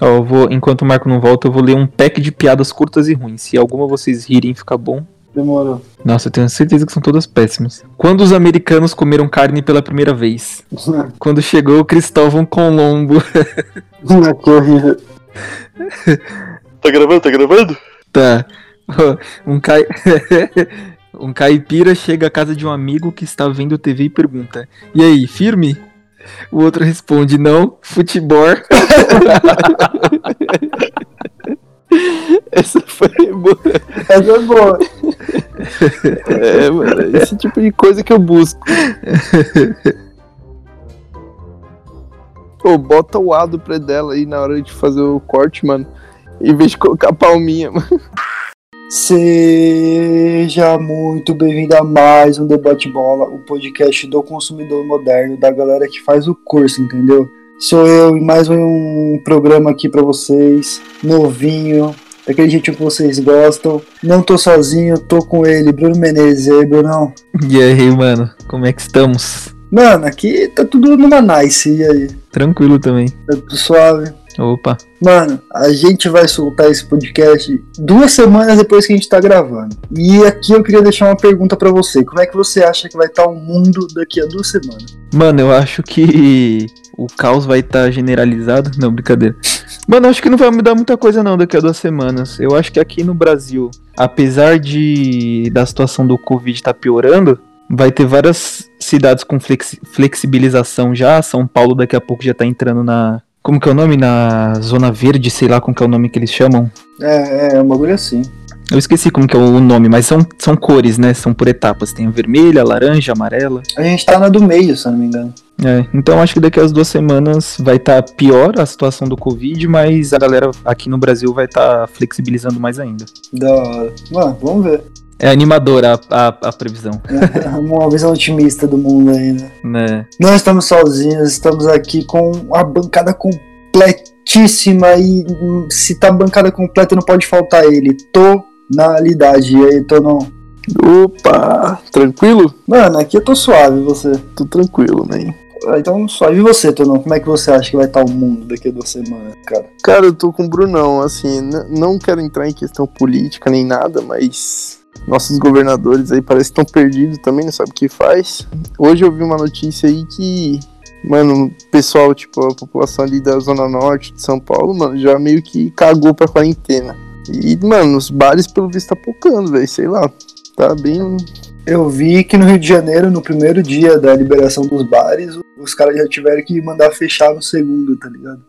Ó, eu vou, enquanto o Marco não volta, eu vou ler um pack de piadas curtas e ruins. Se alguma vocês rirem, fica bom. Demorou. Nossa, eu tenho certeza que são todas péssimas. Quando os americanos comeram carne pela primeira vez? Quando chegou o Cristóvão Colombo. que horrível. Tá gravando? Tá gravando? Tá. Um, cai... um caipira chega à casa de um amigo que está vendo TV e pergunta: E aí, firme? O outro responde: Não, futebol. Essa foi boa. Essa é boa. É, mano, esse tipo de coisa que eu busco. Pô, bota o A do pré dela aí na hora de fazer o corte, mano. Em vez de colocar a palminha, mano. Seja muito bem-vindo a mais um Debate Bola, o podcast do consumidor moderno, da galera que faz o curso, entendeu? Sou eu e mais um programa aqui pra vocês, novinho, daquele jeitinho que vocês gostam. Não tô sozinho, tô com ele, Bruno Menezes. E aí, Brunão? E aí, mano, como é que estamos? Mano, aqui tá tudo numa nice, e aí? Tranquilo também. Tá tudo suave? Opa. Mano, a gente vai soltar esse podcast duas semanas depois que a gente tá gravando. E aqui eu queria deixar uma pergunta pra você. Como é que você acha que vai estar o mundo daqui a duas semanas? Mano, eu acho que o caos vai estar generalizado. Não, brincadeira. Mano, eu acho que não vai mudar muita coisa não daqui a duas semanas. Eu acho que aqui no Brasil, apesar de da situação do Covid estar piorando, vai ter várias cidades com flexi- flexibilização já. São Paulo daqui a pouco já tá entrando na. Como que é o nome? Na Zona Verde, sei lá como que é o nome que eles chamam. É, é, um bagulho assim. Eu esqueci como que é o nome, mas são, são cores, né? São por etapas. Tem a vermelha, a laranja, a amarela. A gente tá na do meio, se eu não me engano. É, então acho que daqui a duas semanas vai estar pior a situação do Covid, mas a galera aqui no Brasil vai estar flexibilizando mais ainda. Da hora. Mano, vamos ver. É animadora a, a, a previsão, É uma visão otimista do mundo ainda. né? Não estamos sozinhos, estamos aqui com a bancada completíssima e hum, se tá bancada completa não pode faltar ele. Tonalidade. E aí, tô não. Opa, tranquilo? Mano, aqui eu tô suave, você. Tô tranquilo, man. Ah, Então, suave. E você, Tonão? Como é que você acha que vai estar o mundo daqui a duas semanas, cara? Cara, eu tô com o Brunão, assim, não quero entrar em questão política nem nada, mas nossos governadores aí parece que estão perdidos também, não sabe o que faz. Hoje eu vi uma notícia aí que, mano, o pessoal, tipo, a população ali da Zona Norte de São Paulo, mano, já meio que cagou pra quarentena. E, mano, os bares pelo visto tá pocando, velho, sei lá. Tá bem. Eu vi que no Rio de Janeiro, no primeiro dia da liberação dos bares, os caras já tiveram que mandar fechar no segundo, tá ligado?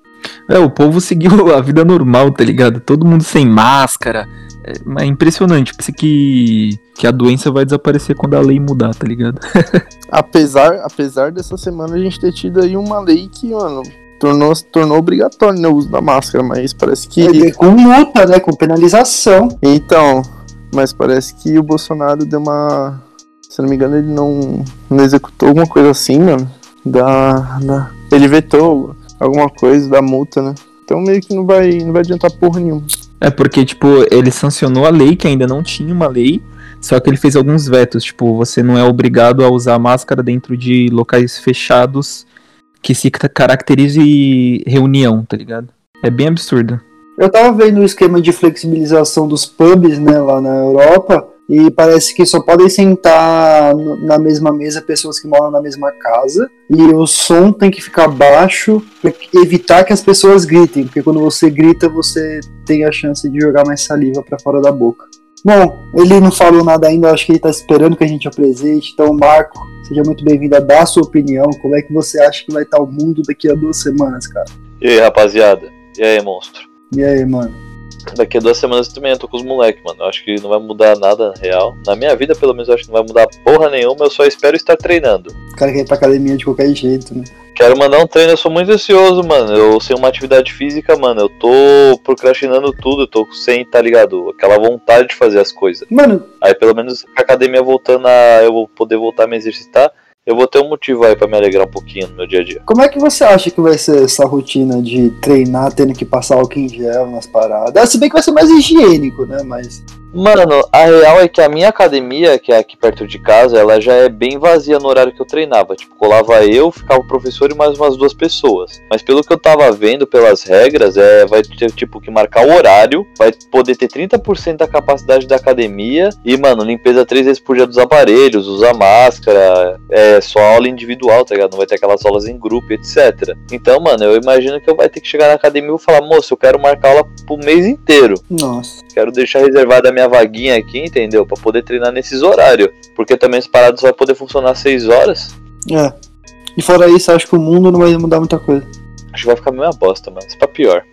É, o povo seguiu a vida normal, tá ligado? Todo mundo sem máscara. É, mas é impressionante, parece que, que a doença vai desaparecer quando a lei mudar, tá ligado? Apesar, apesar dessa semana a gente ter tido aí uma lei que, mano, tornou, tornou obrigatório né, o uso da máscara, mas parece que. E com multa, né? Com penalização. Então, mas parece que o Bolsonaro deu uma. Se não me engano, ele não, não executou alguma coisa assim, mano. Da, da- Ele vetou alguma coisa da multa, né? Então meio que não vai, não vai adiantar porra nenhuma. É porque, tipo, ele sancionou a lei, que ainda não tinha uma lei, só que ele fez alguns vetos, tipo, você não é obrigado a usar máscara dentro de locais fechados que se ca- caracterize reunião, tá ligado? É bem absurdo. Eu tava vendo o esquema de flexibilização dos pubs, né, lá na Europa, e parece que só podem sentar na mesma mesa pessoas que moram na mesma casa, e o som tem que ficar baixo pra evitar que as pessoas gritem, porque quando você grita, você tem a chance de jogar mais saliva pra fora da boca. Bom, ele não falou nada ainda, acho que ele tá esperando que a gente apresente, então, Marco, seja muito bem-vindo a dar a sua opinião, como é que você acha que vai estar o mundo daqui a duas semanas, cara? E aí, rapaziada? E aí, monstro? E aí, mano? Daqui a duas semanas também eu tô com os moleques, mano. Eu acho que não vai mudar nada real. Na minha vida, pelo menos, eu acho que não vai mudar porra nenhuma. Eu só espero estar treinando. O cara quer ir pra academia de qualquer jeito, né? Quero mandar um treino, eu sou muito ansioso, mano. Eu sem uma atividade física, mano, eu tô procrastinando tudo, eu tô sem, tá ligado? Aquela vontade de fazer as coisas. Mano, Aí pelo menos a academia voltando a eu vou poder voltar a me exercitar, eu vou ter um motivo aí pra me alegrar um pouquinho no meu dia a dia. como é que você acha que vai ser essa rotina de treinar tendo que passar álcool em gel nas paradas? Se bem que vai ser mais higiênico, né? Mas Mano, a real é que a minha academia, que é aqui perto de casa, ela já é bem vazia no horário que eu treinava. Tipo, colava eu, ficava o professor e mais umas duas pessoas. Mas pelo que eu tava vendo, pelas regras, é vai ter tipo que marcar o horário, vai poder ter 30% da capacidade da academia e, mano, limpeza três vezes por dia dos aparelhos, usar máscara, é só aula individual, tá ligado? Não vai ter aquelas aulas em grupo, etc. Então, mano, eu imagino que eu vai ter que chegar na academia e falar, moço, eu quero marcar aula pro mês inteiro. Nossa. Quero deixar reservada a minha vaguinha aqui, entendeu? Pra poder treinar nesses horários. Porque também as paradas só vai poder funcionar 6 horas. É. E fora isso, acho que o mundo não vai mudar muita coisa. Acho que vai ficar meio uma bosta, mano. Isso pra pior.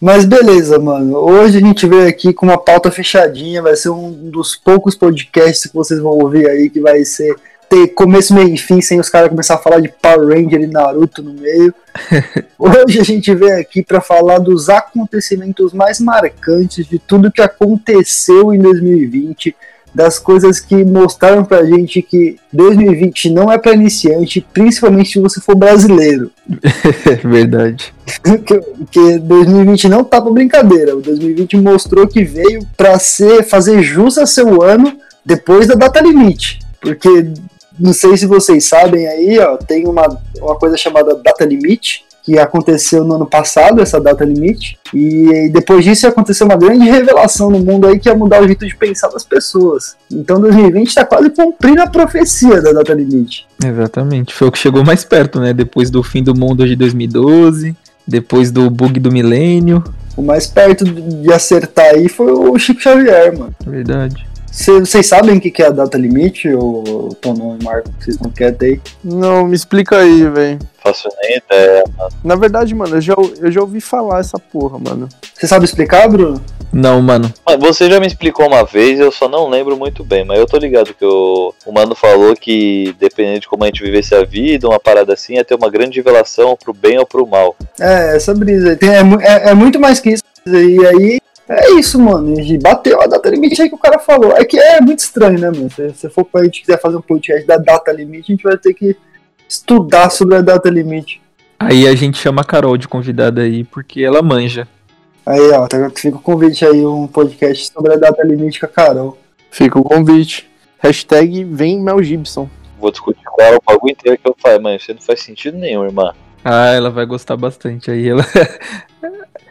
Mas beleza, mano. Hoje a gente veio aqui com uma pauta fechadinha. Vai ser um dos poucos podcasts que vocês vão ouvir aí que vai ser ter começo, meio e fim, sem os caras começar a falar de Power Ranger e Naruto no meio. Hoje a gente veio aqui para falar dos acontecimentos mais marcantes de tudo que aconteceu em 2020, das coisas que mostraram pra gente que 2020 não é para iniciante, principalmente se você for brasileiro. Verdade. Porque 2020 não tá pra brincadeira. O 2020 mostrou que veio para ser fazer jus a seu ano depois da data limite. Porque não sei se vocês sabem aí, ó, tem uma, uma coisa chamada data limite, que aconteceu no ano passado, essa data limite, e depois disso aconteceu uma grande revelação no mundo aí que ia mudar o jeito de pensar das pessoas. Então 2020 está quase cumprindo a profecia da data limite. Exatamente. Foi o que chegou mais perto, né? Depois do fim do mundo de 2012, depois do bug do milênio. O mais perto de acertar aí foi o Chico Xavier, mano. Verdade. Vocês sabem o que é a data limite, ou Tonon e Marco, que vocês não querem aí? Não, me explica aí, velho. Faço nem ideia, mano. Na verdade, mano, eu já, eu já ouvi falar essa porra, mano. Você sabe explicar, Bruno? Não, mano. Mas Você já me explicou uma vez, eu só não lembro muito bem, mas eu tô ligado que o, o mano falou que dependendo de como a gente vivesse a vida, uma parada assim, ia ter uma grande revelação pro bem ou pro mal. É, essa brisa. aí. Tem, é, é- é muito mais que isso. E aí, é isso, mano. E bateu a data limite aí que o cara falou. É que é muito estranho, né, mano? Se, se for pra gente quiser fazer um podcast da data limite, a gente vai ter que estudar sobre a data limite. Aí a gente chama a Carol de convidada aí, porque ela manja. Aí, ó, tá- fica o convite aí, um podcast sobre a data limite com a Carol. Fica o convite. Hashtag vem Mel Gibson. Vou discutir com ela o bagulho inteiro que eu falei, mas isso não faz sentido nenhum, irmã. Ah, ela vai gostar bastante. Aí ela.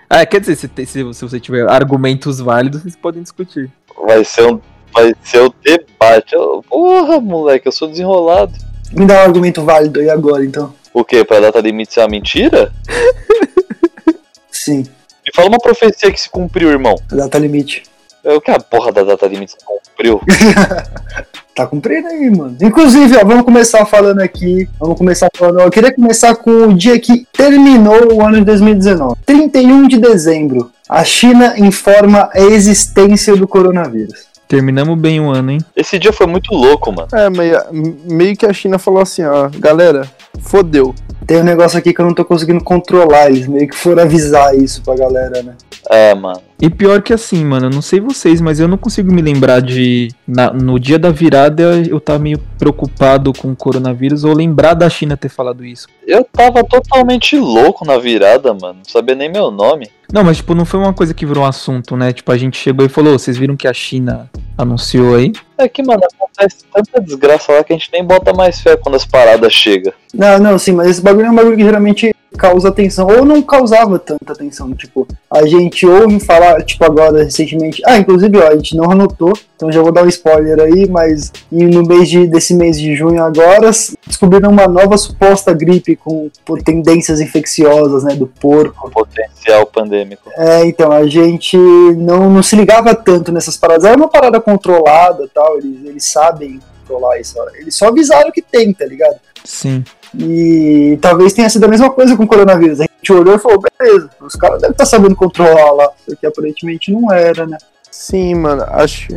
ah, quer dizer, se, se, se você tiver argumentos válidos, vocês podem discutir. Vai ser um. Vai ser o debate. Eu- Porra, moleque, eu sou desenrolado. Me dá um argumento válido aí agora, então. O quê? Pra data limite ser uma mentira? Sim, Me fala uma profecia que se cumpriu, irmão. data limite. É o que a porra da data limite se cumpriu? Tá cumprindo aí, mano. Inclusive, ó, vamos começar falando aqui. Vamos começar falando. ó, Eu queria começar com o dia que terminou o ano de 2019. 31 de dezembro. A China informa a existência do coronavírus. Terminamos bem o ano, hein? Esse dia foi muito louco, mano. É, meio, meio que a China falou assim, ó, galera, fodeu. Tem um negócio aqui que eu não tô conseguindo controlar. Eles meio que foram avisar isso pra galera, né? É, mano. E pior que assim, mano, eu não sei vocês, mas eu não consigo me lembrar de. na- no dia da virada eu tava meio preocupado com o coronavírus ou lembrar da China ter falado isso. Eu tava totalmente louco na virada, mano. Não sabia nem meu nome. Não, mas tipo, não foi uma coisa que virou um assunto, né? Tipo, a gente chegou e falou, vocês viram que a China anunciou aí? É que, mano, acontece tanta desgraça lá que a gente nem bota mais fé quando as paradas chegam. Não, não, sim, mas esse bagulho é um bagulho que geralmente causa atenção, ou não causava tanta atenção, tipo, a gente ouve falar, tipo, agora, recentemente, ah, inclusive, ó, a gente não anotou, então já vou dar um spoiler aí, mas no mês de, desse mês de junho agora, descobriram uma nova suposta gripe com por tendências infecciosas, né, do porco. Potencial pandêmico. É, então, a gente não, não se ligava tanto nessas paradas, era uma parada controlada e tal, eles, eles sabem controlar isso, eles só avisaram que tem, tá ligado? Sim. E talvez tenha sido a mesma coisa com o coronavírus. A gente olhou e falou, beleza, os caras devem estar sabendo controlar lá, porque aparentemente não era, né? Sim, mano, acho,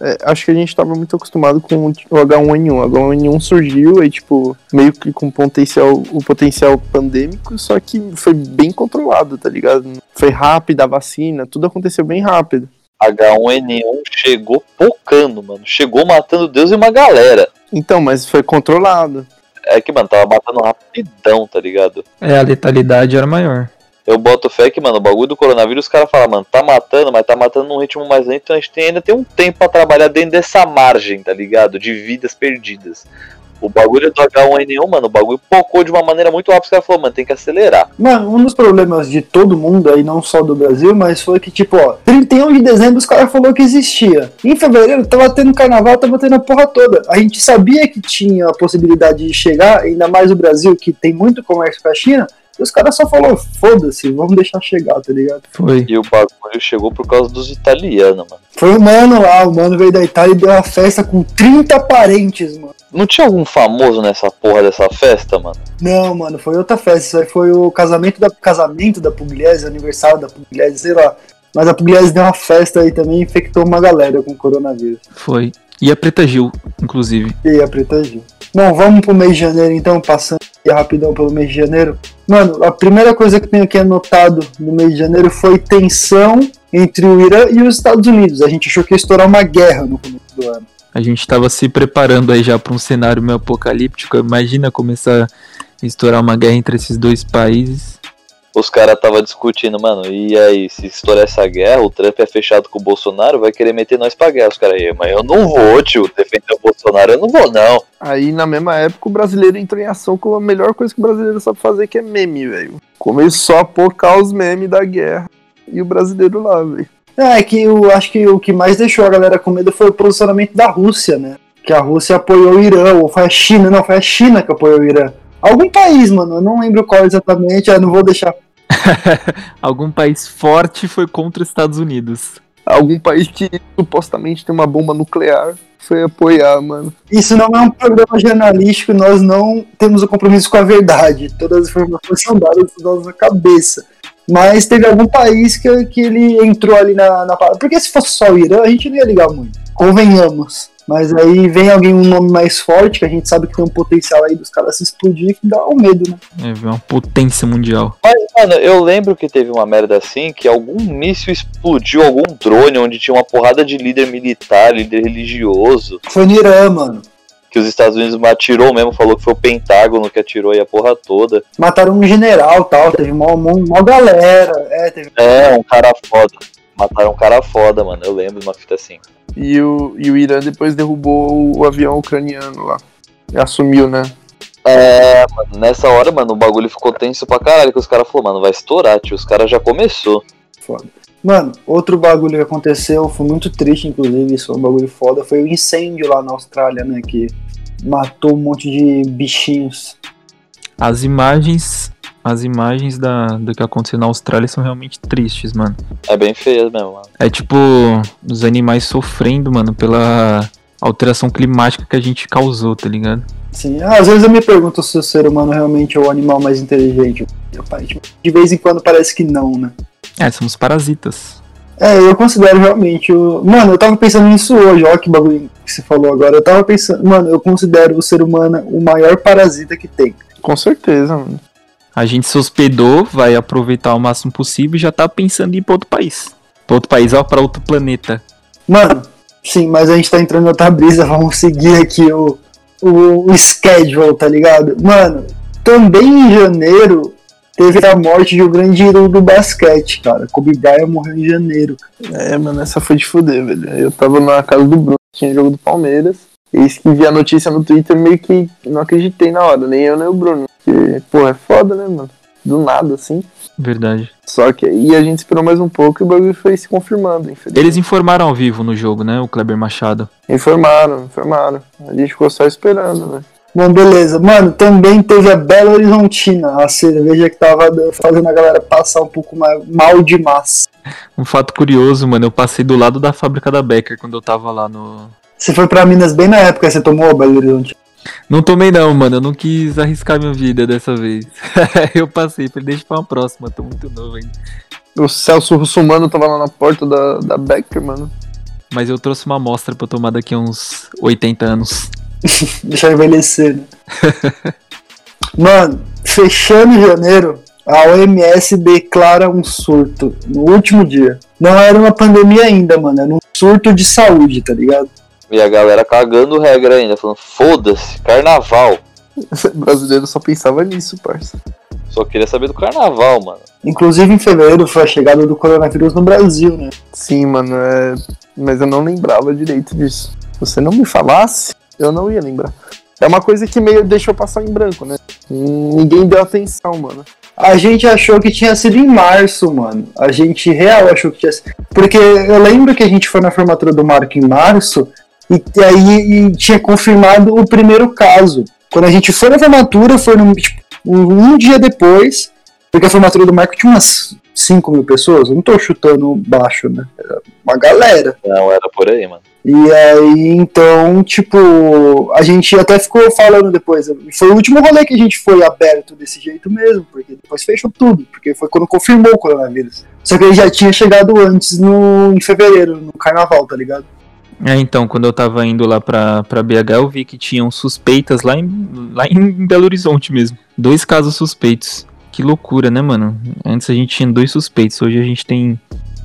é, acho que a gente tava muito acostumado com o H1N1. O H1N1 surgiu aí, tipo, meio que com potencial, o potencial pandêmico, só que foi bem controlado, tá ligado? Foi rápido a vacina, tudo aconteceu bem rápido. H1N1 chegou pocando, mano. Chegou matando Deus e uma galera. Então, mas foi controlado. É que, mano, tava matando rapidão, tá ligado? É, a letalidade era maior. Eu boto fé que, mano, o bagulho do coronavírus, os caras falam, mano, tá matando, mas tá matando num ritmo mais lento, então a gente tem, ainda tem um tempo pra trabalhar dentro dessa margem, tá ligado? De vidas perdidas. O bagulho do H1N1, mano, o bagulho pocou de uma maneira muito rápida. Os caras falaram, mano, tem que acelerar. Mano, um dos problemas de todo mundo aí, não só do Brasil, mas foi que, tipo, ó, 31 de dezembro os caras falaram que existia. Em fevereiro tava tendo carnaval, tava tendo a porra toda. A gente sabia que tinha a possibilidade de chegar, ainda mais o Brasil, que tem muito comércio com a China. E os caras só falaram, foda-se, vamos deixar chegar, tá ligado? Foi. E o bagulho chegou por causa dos italianos, mano. Foi o mano lá, o mano veio da Itália e deu uma festa com 30 parentes, mano. Não tinha algum famoso nessa porra dessa festa, mano? Não, mano, foi outra festa. Isso aí foi o casamento da, casamento da Pugliese, aniversário da Pugliese, sei lá. Mas a Pugliese deu uma festa aí também e infectou uma galera com coronavírus. Foi. E a Preta Gil, inclusive. E a Preta Gil. Bom, vamos pro mês de janeiro então, passando rapidão pelo mês de janeiro. Mano, a primeira coisa que tenho aqui anotado no mês de janeiro foi tensão entre o Irã e os Estados Unidos. A gente achou que ia estourar uma guerra no começo do ano. A gente tava se preparando aí já pra um cenário meio apocalíptico. Imagina começar a estourar uma guerra entre esses dois países. Os caras tava discutindo, mano, e aí, se estourar essa guerra, o Trump é fechado com o Bolsonaro, vai querer meter nós pra guerra. Os caras aí, mas eu não vou, tio, defender o Bolsonaro, eu não vou, não. Aí na mesma época o brasileiro entrou em ação com a melhor coisa que o brasileiro sabe fazer, que é meme, velho. Começou a pocar os memes da guerra. E o brasileiro lá, velho. É, é que eu acho que o que mais deixou a galera com medo foi o posicionamento da Rússia, né? Que a Rússia apoiou o Irã, ou foi a China, não, foi a China que apoiou o Irã. Algum país, mano, eu não lembro qual exatamente, eu não vou deixar. Algum país forte foi contra os Estados Unidos. Algum país que supostamente tem uma bomba nuclear foi apoiar, mano. Isso não é um programa jornalístico, nós não temos o compromisso com a verdade. Todas as informações são dadas da nossa cabeça. Mas teve algum país que, que ele entrou ali na, na parada. Porque se fosse só o Irã, a gente não ia ligar muito. Convenhamos. Mas aí vem alguém um nome mais forte, que a gente sabe que tem um potencial aí dos caras se explodir, que dá um medo, né? É, uma potência mundial. Mas, mano, eu lembro que teve uma merda assim, que algum míssil explodiu algum drone onde tinha uma porrada de líder militar, líder religioso, Foi no Irã, mano. que os Estados Unidos atirou mesmo, falou que foi o Pentágono que atirou aí a porra toda. Mataram um general tal, teve mó, mó, mó galera. É, teve. É, um cara foda. Mataram um cara foda, mano, eu lembro de uma fita assim. E o, e o Irã depois derrubou o, o avião ucraniano lá. E assumiu, né? É, mano, nessa hora, mano, o bagulho ficou tenso pra caralho, que os caras falaram, mano, vai estourar, tio, os caras já começou. Foda. Mano, outro bagulho que aconteceu, foi muito triste, inclusive, isso foi um bagulho foda, foi o incêndio lá na Austrália, né? Que matou um monte de bichinhos. As imagens. As imagens da, do que aconteceu na Austrália são realmente tristes, mano. É bem feio mesmo, mano. É tipo os animais sofrendo, mano, pela alteração climática que a gente causou, tá ligado? Sim, às vezes eu me pergunto se o ser humano realmente é o animal mais inteligente. Aparentemente, De vez em quando parece que não, né? É, somos parasitas. É, eu considero realmente o. Mano, eu tava pensando nisso hoje, ó, que bagulho que você falou agora. Eu tava pensando, mano, eu considero o ser humano o maior parasita que tem. Com certeza, mano. A gente se hospedou, vai aproveitar o máximo possível e já tá pensando em ir pra outro país. Pra outro país, ó, pra outro planeta. Mano, sim, mas a gente tá entrando em outra brisa, vamos seguir aqui o, o, o schedule, tá ligado? Mano, também em janeiro teve a morte de um grande ídolo do basquete, cara. Kobe Bryant morreu em janeiro. É, mano, essa foi de fuder, velho. Eu tava na casa do Bruno, tinha jogo do Palmeiras. Eis que vi a notícia no Twitter, meio que não acreditei na hora, nem eu nem o Bruno. Porque, pô, é foda, né, mano? Do nada, assim. Verdade. Só que aí a gente esperou mais um pouco e o bagulho foi se confirmando, infelizmente. Eles informaram ao vivo no jogo, né? O Kleber Machado. Informaram, informaram. A gente ficou só esperando, né? Bom, beleza. Mano, também teve a Belo Horizontina, a cerveja que tava fazendo a galera passar um pouco mais, mal demais. Um fato curioso, mano, eu passei do lado da fábrica da Becker quando eu tava lá no. Você foi pra Minas bem na época que você tomou Belo Horizonte. Não tomei não, mano, eu não quis arriscar minha vida dessa vez. eu passei, falei, deixa pra uma próxima, tô muito novo ainda. O Celso Russomano tava lá na porta da, da Becker, mano. Mas eu trouxe uma amostra pra eu tomar daqui a uns 80 anos. Deixar envelhecer, né? Mano, fechando janeiro, a OMS declara um surto no último dia. Não era uma pandemia ainda, mano, era um surto de saúde, tá ligado? E a galera cagando regra ainda, falando, foda-se, carnaval. O brasileiro só pensava nisso, parça. Só queria saber do carnaval, mano. Inclusive em fevereiro foi a chegada do coronavírus no Brasil, né? Sim, mano, é... mas eu não lembrava direito disso. Se você não me falasse, eu não ia lembrar. É uma coisa que meio deixou passar em branco, né? Ninguém deu atenção, mano. A gente achou que tinha sido em março, mano. A gente real achou que tinha sido. Porque eu lembro que a gente foi na formatura do Marco em março e aí e tinha confirmado o primeiro caso. Quando a gente foi na formatura, foi no, tipo, um, dia depois, porque a formatura do Marco tinha umas 5 mil pessoas. Eu não tô chutando baixo, né? Era uma galera. Não, era por aí, mano. E aí, então, tipo, a gente até ficou falando depois. Foi o último rolê que a gente foi aberto desse jeito mesmo, porque depois fechou tudo, porque foi quando confirmou o coronavírus. Só que ele já tinha chegado antes, no, em fevereiro, no carnaval, tá ligado? É, então, quando eu tava indo lá pra, pra BH, eu vi que tinham suspeitas lá em, lá em Belo Horizonte mesmo. Dois casos suspeitos. Que loucura, né, mano? Antes a gente tinha dois suspeitos, hoje a gente tem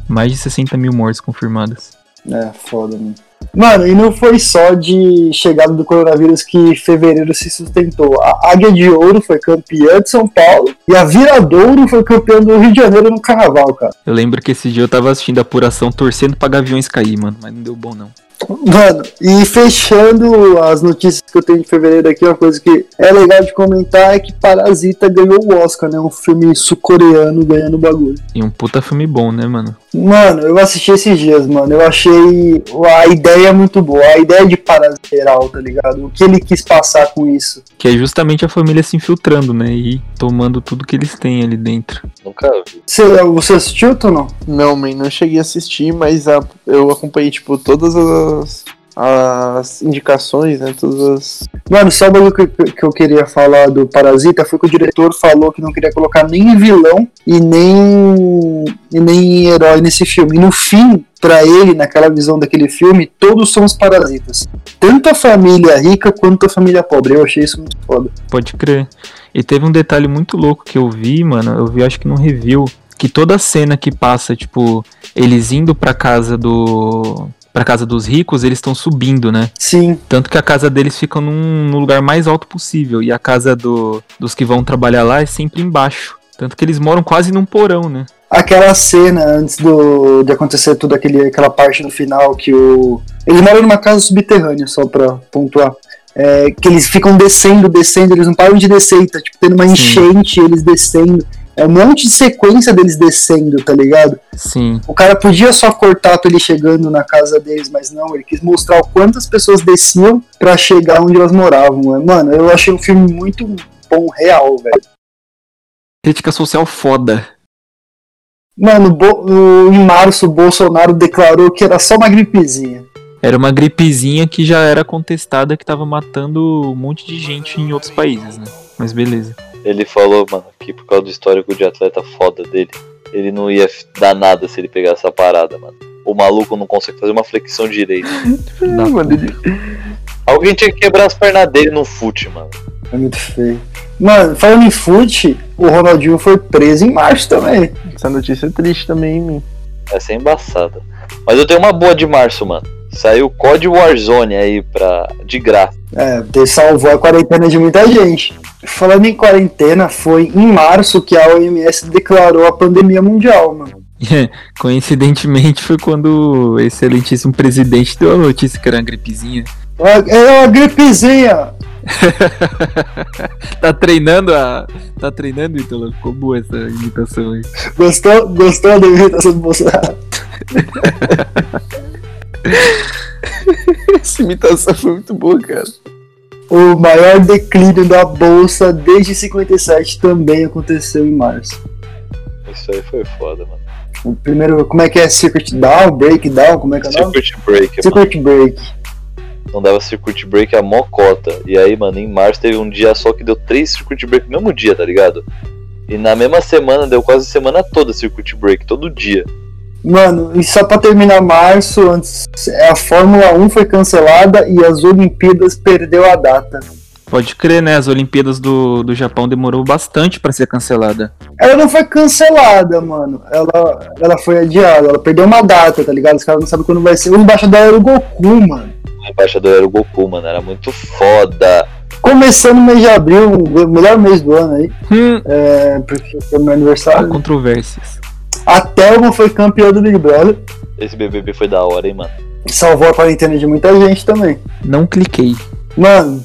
mais de 60 mil mortes confirmadas. É, foda, mano. Mano, e não foi só de chegada do coronavírus que fevereiro se sustentou. A Águia de Ouro foi campeã de São Paulo e a Viradouro foi campeã do Rio de Janeiro no carnaval, cara. Eu lembro que esse dia eu tava assistindo a apuração torcendo pra Gaviões cair, mano, mas não deu bom não. Mano, e fechando as notícias que eu tenho de fevereiro aqui, uma coisa que é legal de comentar é que Parasita ganhou o Oscar, né? Um filme sul-coreano ganhando bagulho. E um puta filme bom, né, mano? Mano, eu assisti esses dias, mano. Eu achei a ideia muito boa. A ideia de Parasita geral, tá ligado? O que ele quis passar com isso. Que é justamente a família se infiltrando, né? E tomando tudo que eles têm ali dentro. Nunca vi. Você, você assistiu ou não? Não, man, não cheguei a assistir, mas a- eu acompanhei, tipo, todas as, as indicações, né? Todas as. Mano, só o bagulho que, que eu queria falar do Parasita foi que o diretor falou que não queria colocar nem vilão e nem, e nem herói nesse filme. E no fim, pra ele, naquela visão daquele filme, todos são os parasitas. Tanto a família rica quanto a família pobre. Eu achei isso muito foda. Pode crer. E teve um detalhe muito louco que eu vi, mano. Eu vi, acho que num review, que toda cena que passa, tipo, eles indo pra casa do. Pra casa dos ricos, eles estão subindo, né? Sim, Tanto que a casa deles fica num, no lugar mais alto possível. E a casa do, dos que vão trabalhar lá é sempre embaixo. Tanto que eles moram quase num porão, né? aquela cena antes do, de acontecer tudo aquele, aquela parte no final que o. Eles moram numa casa subterrânea, só pra pontuar. É, que eles ficam descendo, descendo, eles não param de descer, e tá tipo, tendo uma Sim. enchente, eles descendo. É um monte de sequência deles descendo, tá ligado? Sim. O cara podia só cortar pra ele chegando na casa deles, mas não, ele quis mostrar o quantas pessoas desciam pra chegar onde elas moravam. Mano, eu achei um filme muito bom, real, velho. Crítica social foda. Mano, Bo- em março o Bolsonaro declarou que era só uma gripezinha. Era uma gripezinha que já era contestada que tava matando um monte de gente em outros países, né? Mas beleza. Ele falou, mano, que por causa do histórico de atleta foda dele, ele não ia dar nada se ele pegasse essa parada, mano. O maluco não consegue fazer uma flexão direita. É, mano, ele- Alguém tinha que quebrar as pernas dele no fute, mano. É muito feio. Mano, falando em fute, o Ronaldinho foi preso em março também. essa notícia é triste também, mim. Essa é embaçada. Mas eu tenho uma boa de março, mano. Saiu COD Warzone aí pra. de graça. É, ter salvou a quarentena de muita gente. Falando em quarentena, foi em março que a OMS declarou a pandemia mundial, mano. Coincidentemente foi quando o excelentíssimo presidente deu a notícia que era uma gripezinha. É uma gripezinha. tá treinando a. Tá treinando, Ítalo? Ficou boa essa imitação aí. Gostou, gostou da imitação do Bolsonaro? Essa imitação foi muito boa, cara. O maior declínio da bolsa desde 57 também aconteceu em março. Isso aí foi foda, mano. O primeiro, como é que é? Circuit Down, Breakdown, como é que é nome? Circuit Break, mano. Circuit Break. Não dava Circuit Break a mocota. E aí, mano, em março teve um dia só que deu três Circuit Break no mesmo dia, tá ligado? E na mesma semana deu quase a semana toda Circuit Break, todo dia. Mano, e só pra terminar março, antes a Fórmula 1 foi cancelada e as Olimpíadas perdeu a data. Pode crer, né? As Olimpíadas do, do Japão demorou bastante pra ser cancelada. Ela não foi cancelada, mano. Ela, ela foi adiada, ela perdeu uma data, tá ligado? Os caras não sabem quando vai ser. O embaixador era o Goku, mano. O embaixador era o Goku, mano. Era muito foda. Começando o mês de abril, o melhor mês do ano aí, Hum, é, porque foi meu há aniversário. controvérsias. A Thelma foi campeã do Big Brother. Esse BBB foi da hora, hein, mano. Salvou a quarentena de muita gente também. Não cliquei. Mano,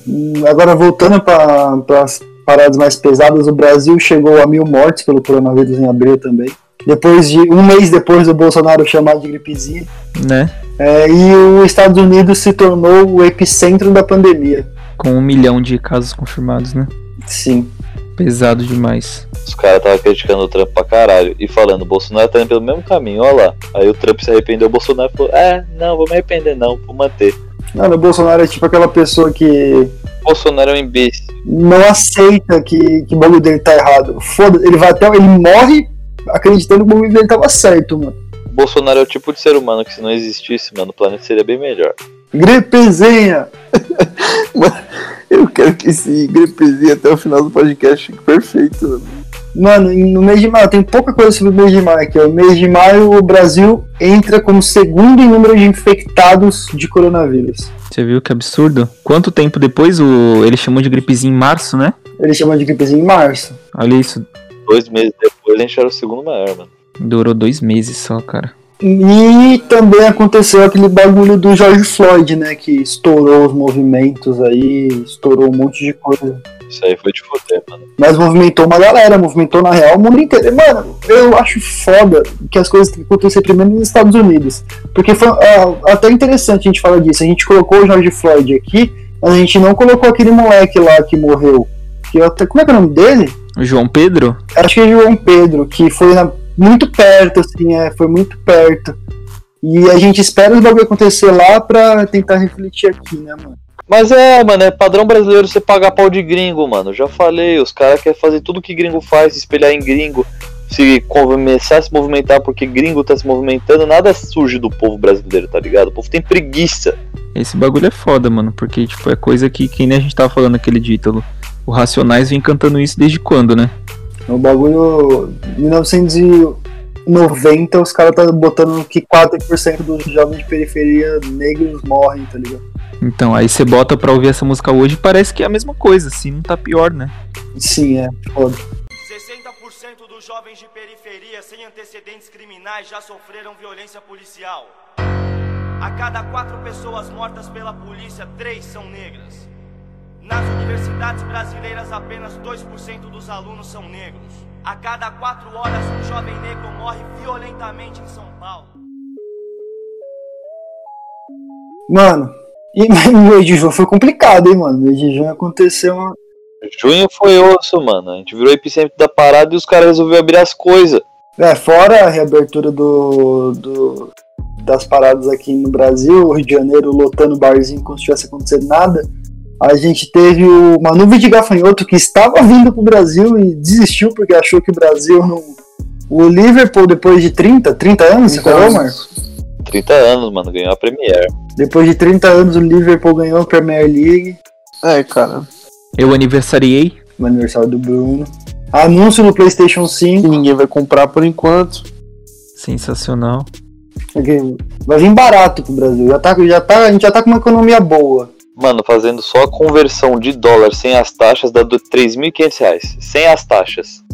agora voltando para as paradas mais pesadas, o Brasil chegou a mil mortes pelo coronavírus em abril também. Depois de um mês depois do Bolsonaro chamar de gripezinha. Né? É, e os Estados Unidos se tornou o epicentro da pandemia. Com um milhão de casos confirmados, né? Sim. Pesado demais. Os caras estavam criticando o Trump pra caralho e falando, o Bolsonaro tá indo pelo mesmo caminho, olha lá. Aí o Trump se arrependeu, o Bolsonaro falou, é, não, vou me arrepender não, vou manter. Mano, o Bolsonaro é tipo aquela pessoa que O Bolsonaro é um imbecil. não aceita que, que o bagulho dele tá errado. Foda, ele vai até. Ele morre acreditando que o bagulho dele tava certo, mano. O Bolsonaro é o tipo de ser humano que se não existisse, mano, o planeta seria bem melhor. Gripezinha! Eu quero que esse gripezinho até o final do podcast fique perfeito. mano. Mano, e no mês de maio, tem pouca coisa sobre o mês de maio aqui. ó. No mês de maio, o Brasil entra como segundo em número de infectados de coronavírus. Você viu que absurdo? Quanto tempo depois o ele chamou de gripezinho em março, né? Ele chama de gripezinha em março. Olha isso. Dois meses depois a gente era o segundo maior, mano. Durou dois meses só, cara. E também aconteceu aquele bagulho do George Floyd, né? Que estourou os movimentos aí, estourou um monte de coisa. Isso aí foi de foder, mano. Mas movimentou uma galera, movimentou na real o mundo inteiro. Mano, eu acho foda que as coisas têm que acontecer primeiro nos Estados Unidos. Porque foi ah, até interessante a gente falar disso. A gente colocou o George Floyd aqui, mas a gente não colocou aquele moleque lá que morreu. Que eu até, como é que é o nome dele? João Pedro? Acho que é João Pedro, que foi na- muito perto, assim, é, foi muito perto. E a gente espera o bagulho acontecer lá pra tentar refletir aqui, né, mano? Mas é, mano, é padrão brasileiro você pagar pau de gringo, mano. Já falei, os caras querem fazer tudo que gringo faz, se espelhar em gringo. Se começar a se movimentar porque gringo tá se movimentando, nada surge do povo brasileiro, tá ligado? O povo tem preguiça. Esse bagulho é foda, mano. Porque, tipo, é coisa que, que nem a gente tava falando aquele de Ítalo. O Racionais vem cantando isso desde quando, né? O bagulho. 1990, os caras tá botando que 4% dos jovens de periferia negros morrem, tá ligado? Então, aí você bota pra ouvir essa música hoje e parece que é a mesma coisa, se não tá pior, né? Sim, é, foda. 60% dos jovens de periferia sem antecedentes criminais já sofreram violência policial. A cada quatro pessoas mortas pela polícia, três são negras. Nas universidades brasileiras, apenas 2% dos alunos são negros. A cada quatro horas, um jovem negro morre violentamente em São Paulo. Mano, e no mês de junho foi complicado, hein, mano? No mês de junho aconteceu uma. Junho foi osso, mano. A gente virou epicentro da parada e os caras resolveram abrir as coisas. É, fora a reabertura do, do- das paradas aqui no Brasil, o Rio de Janeiro lotando o barzinho como se tivesse acontecido nada, a gente teve o- uma nuvem de gafanhoto que estava vindo pro Brasil e desistiu porque achou que o Brasil não. O Liverpool, depois de 30, 30 anos, você falou, Marco? 30 anos, mano, ganhou a Premier. Depois de 30 anos, o Liverpool ganhou a Premier League, É, cara. Eu aniversariei. no aniversário do Bruno. Anúncio do PlayStation 5. Que ninguém vai comprar por enquanto. Sensacional. Vai vir barato pro Brasil. Já tá, já tá, a gente já tá com uma economia boa. Mano, fazendo só a conversão de dólar sem as taxas dá do 3.500 reais. Sem as taxas.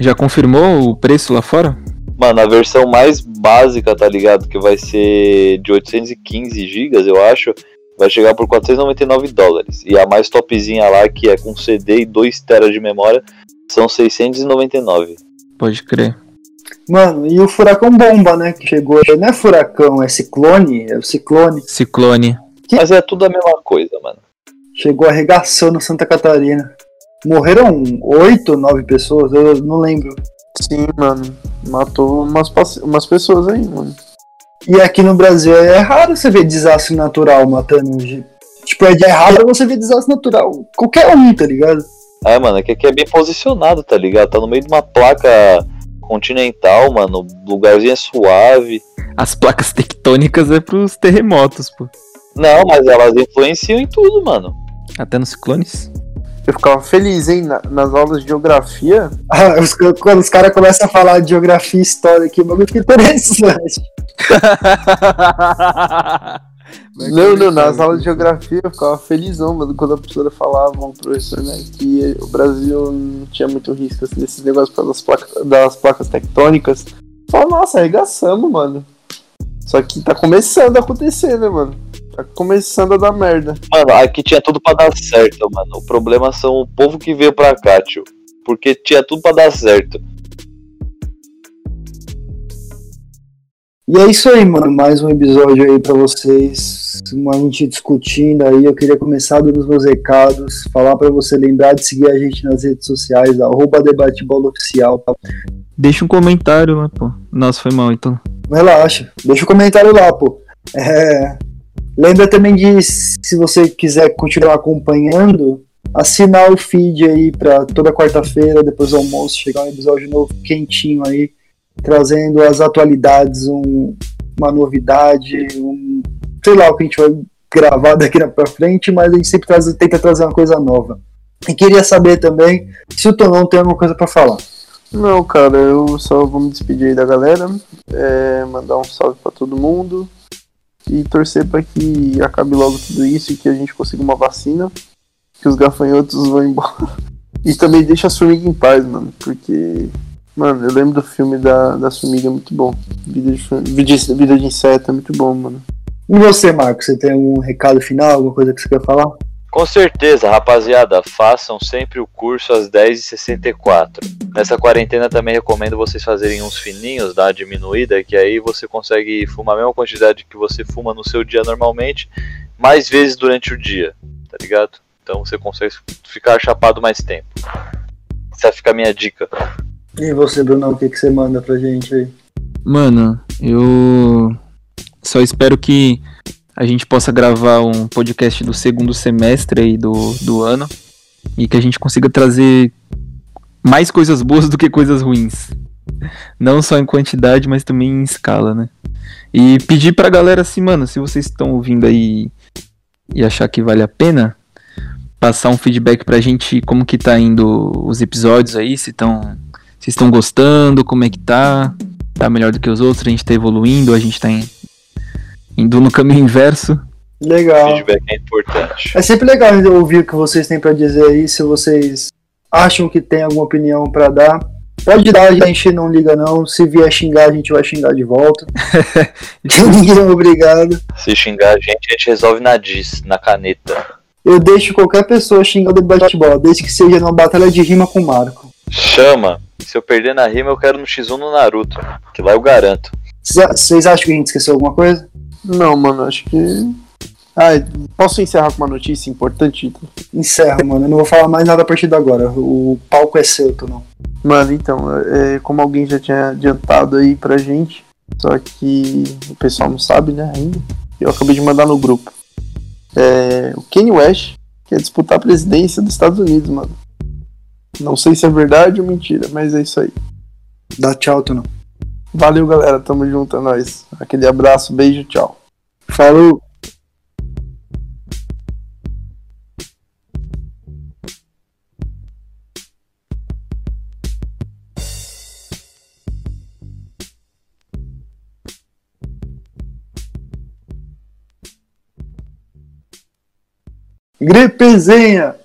Já confirmou o preço lá fora? Mano, a versão mais básica, tá ligado? Que vai ser de 815 gigas, eu acho. Vai chegar por 499 dólares. E a mais topzinha lá, que é com CD e 2 TB de memória, são 699. Pode crer. Mano, e o furacão bomba, né? Que chegou. Não é furacão, é ciclone. É o ciclone. Ciclone. Mas é tudo a mesma coisa, mano. Chegou arregaçando Santa Catarina. Morreram oito, nove pessoas, eu não lembro. Sim, mano. Matou umas, umas pessoas aí, mano. E aqui no Brasil é raro você ver desastre natural matando. gente. Tipo, é, é raro você ver desastre natural. Qualquer um, tá ligado? É, mano, é que aqui é bem posicionado, tá ligado? Tá no meio de uma placa continental, mano. O lugarzinho é suave. As placas tectônicas é pros terremotos, pô. Não, mas elas influenciam em tudo, mano. Até nos ciclones. Eu ficava feliz, hein? na- nas aulas de geografia. Ah, os- quando os caras começam a falar de geografia e história aqui, o bagulho fica interessante. Não, não, nas vai aulas de geografia eu ficava felizão, mano, quando a professora falava, um professor, né, que o Brasil não tinha muito risco assim, desses negócios das placas, das placas tectônicas. Fala, nossa, arregaçamos, mano. Só que tá começando a acontecer, né, mano? Tá começando a dar merda. Mano, aqui tinha tudo pra dar certo, mano. O problema são o povo que veio pra cá, tio. Porque tinha tudo pra dar certo. E é isso aí, mano. Mais um episódio aí pra vocês. Uma gente discutindo aí. Eu queria começar dando os meus recados. Falar pra você lembrar de seguir a gente nas redes sociais, arroba Debatebola Oficial. tá? Deixa um comentário lá, pô. Nossa, foi mal, então. Relaxa, deixa o comentário lá, pô. É, Lembra também de, se você quiser continuar acompanhando, assinar o feed aí pra toda quarta-feira, depois do almoço, chegar um episódio novo quentinho aí, trazendo as atualidades, um- uma novidade, um, sei lá o que a gente vai gravar daqui pra frente, mas a gente sempre traz- tenta trazer uma coisa nova. E queria saber também se o Tonão tem alguma coisa pra falar. Não, cara, eu só vou me despedir aí da galera, é, mandar um salve pra todo mundo e torcer pra que acabe logo tudo isso e que a gente consiga uma vacina, que os gafanhotos vão embora. E também deixa as formigas em paz, mano, porque, mano, eu lembro do filme da, das formigas, é muito bom. Vida de, vida de, vida de inseto é muito bom, mano. E você, Marcos, você tem algum recado final, alguma coisa que você quer falar? Com certeza, rapaziada, façam sempre o curso às 10h64. Nessa quarentena também recomendo vocês fazerem uns fininhos, dar uma diminuída, que aí você consegue fumar a mesma quantidade que você fuma no seu dia normalmente, mais vezes durante o dia, tá ligado? Então você consegue ficar chapado mais tempo. Essa fica a minha dica. E você, Brunão, o que, que você manda pra gente aí? Mano, eu só espero que a gente possa gravar um podcast do segundo semestre aí do, do ano e que a gente consiga trazer mais coisas boas do que coisas ruins. Não só em quantidade, mas também em escala, né? E pedir pra galera assim, mano, se vocês estão ouvindo aí e achar que vale a pena, passar um feedback pra gente como que tá indo os episódios aí, se estão se estão gostando, como é que tá tá melhor do que os outros, a gente tá evoluindo, a gente tá em- indo no caminho inverso. Legal. Feedback é importante. É sempre legal ouvir o que vocês têm pra dizer aí, se vocês acham que tem alguma opinião pra dar. Pode dar, a gente não liga não. Se vier xingar, a gente vai xingar de volta. Ninguém é obrigado. Se xingar a gente, a gente resolve na diz, na caneta. Eu deixo qualquer pessoa xingar o debate bola, desde que seja numa batalha de rima com o Marco. Chama! Se eu perder na rima, eu quero no X1 no Naruto. Que lá eu garanto. Cê- Vocês acham que a gente esqueceu alguma coisa? Não, mano, acho que. Ah, posso encerrar com uma notícia importante? Encerra, mano. Eu não vou falar mais nada a partir de agora. O palco é seu, tu não. Mano, então, é, como alguém já tinha adiantado aí pra gente, só que o pessoal não sabe, né, ainda. Eu acabei de mandar no grupo. É, o Kanye West quer disputar a presidência dos Estados Unidos, mano. Não sei se é verdade ou mentira, mas é isso aí. Dá tchau, tu não. Valeu, galera. Tamo junto, é nóis. Aquele abraço, beijo, tchau. Falou. Gripezinha!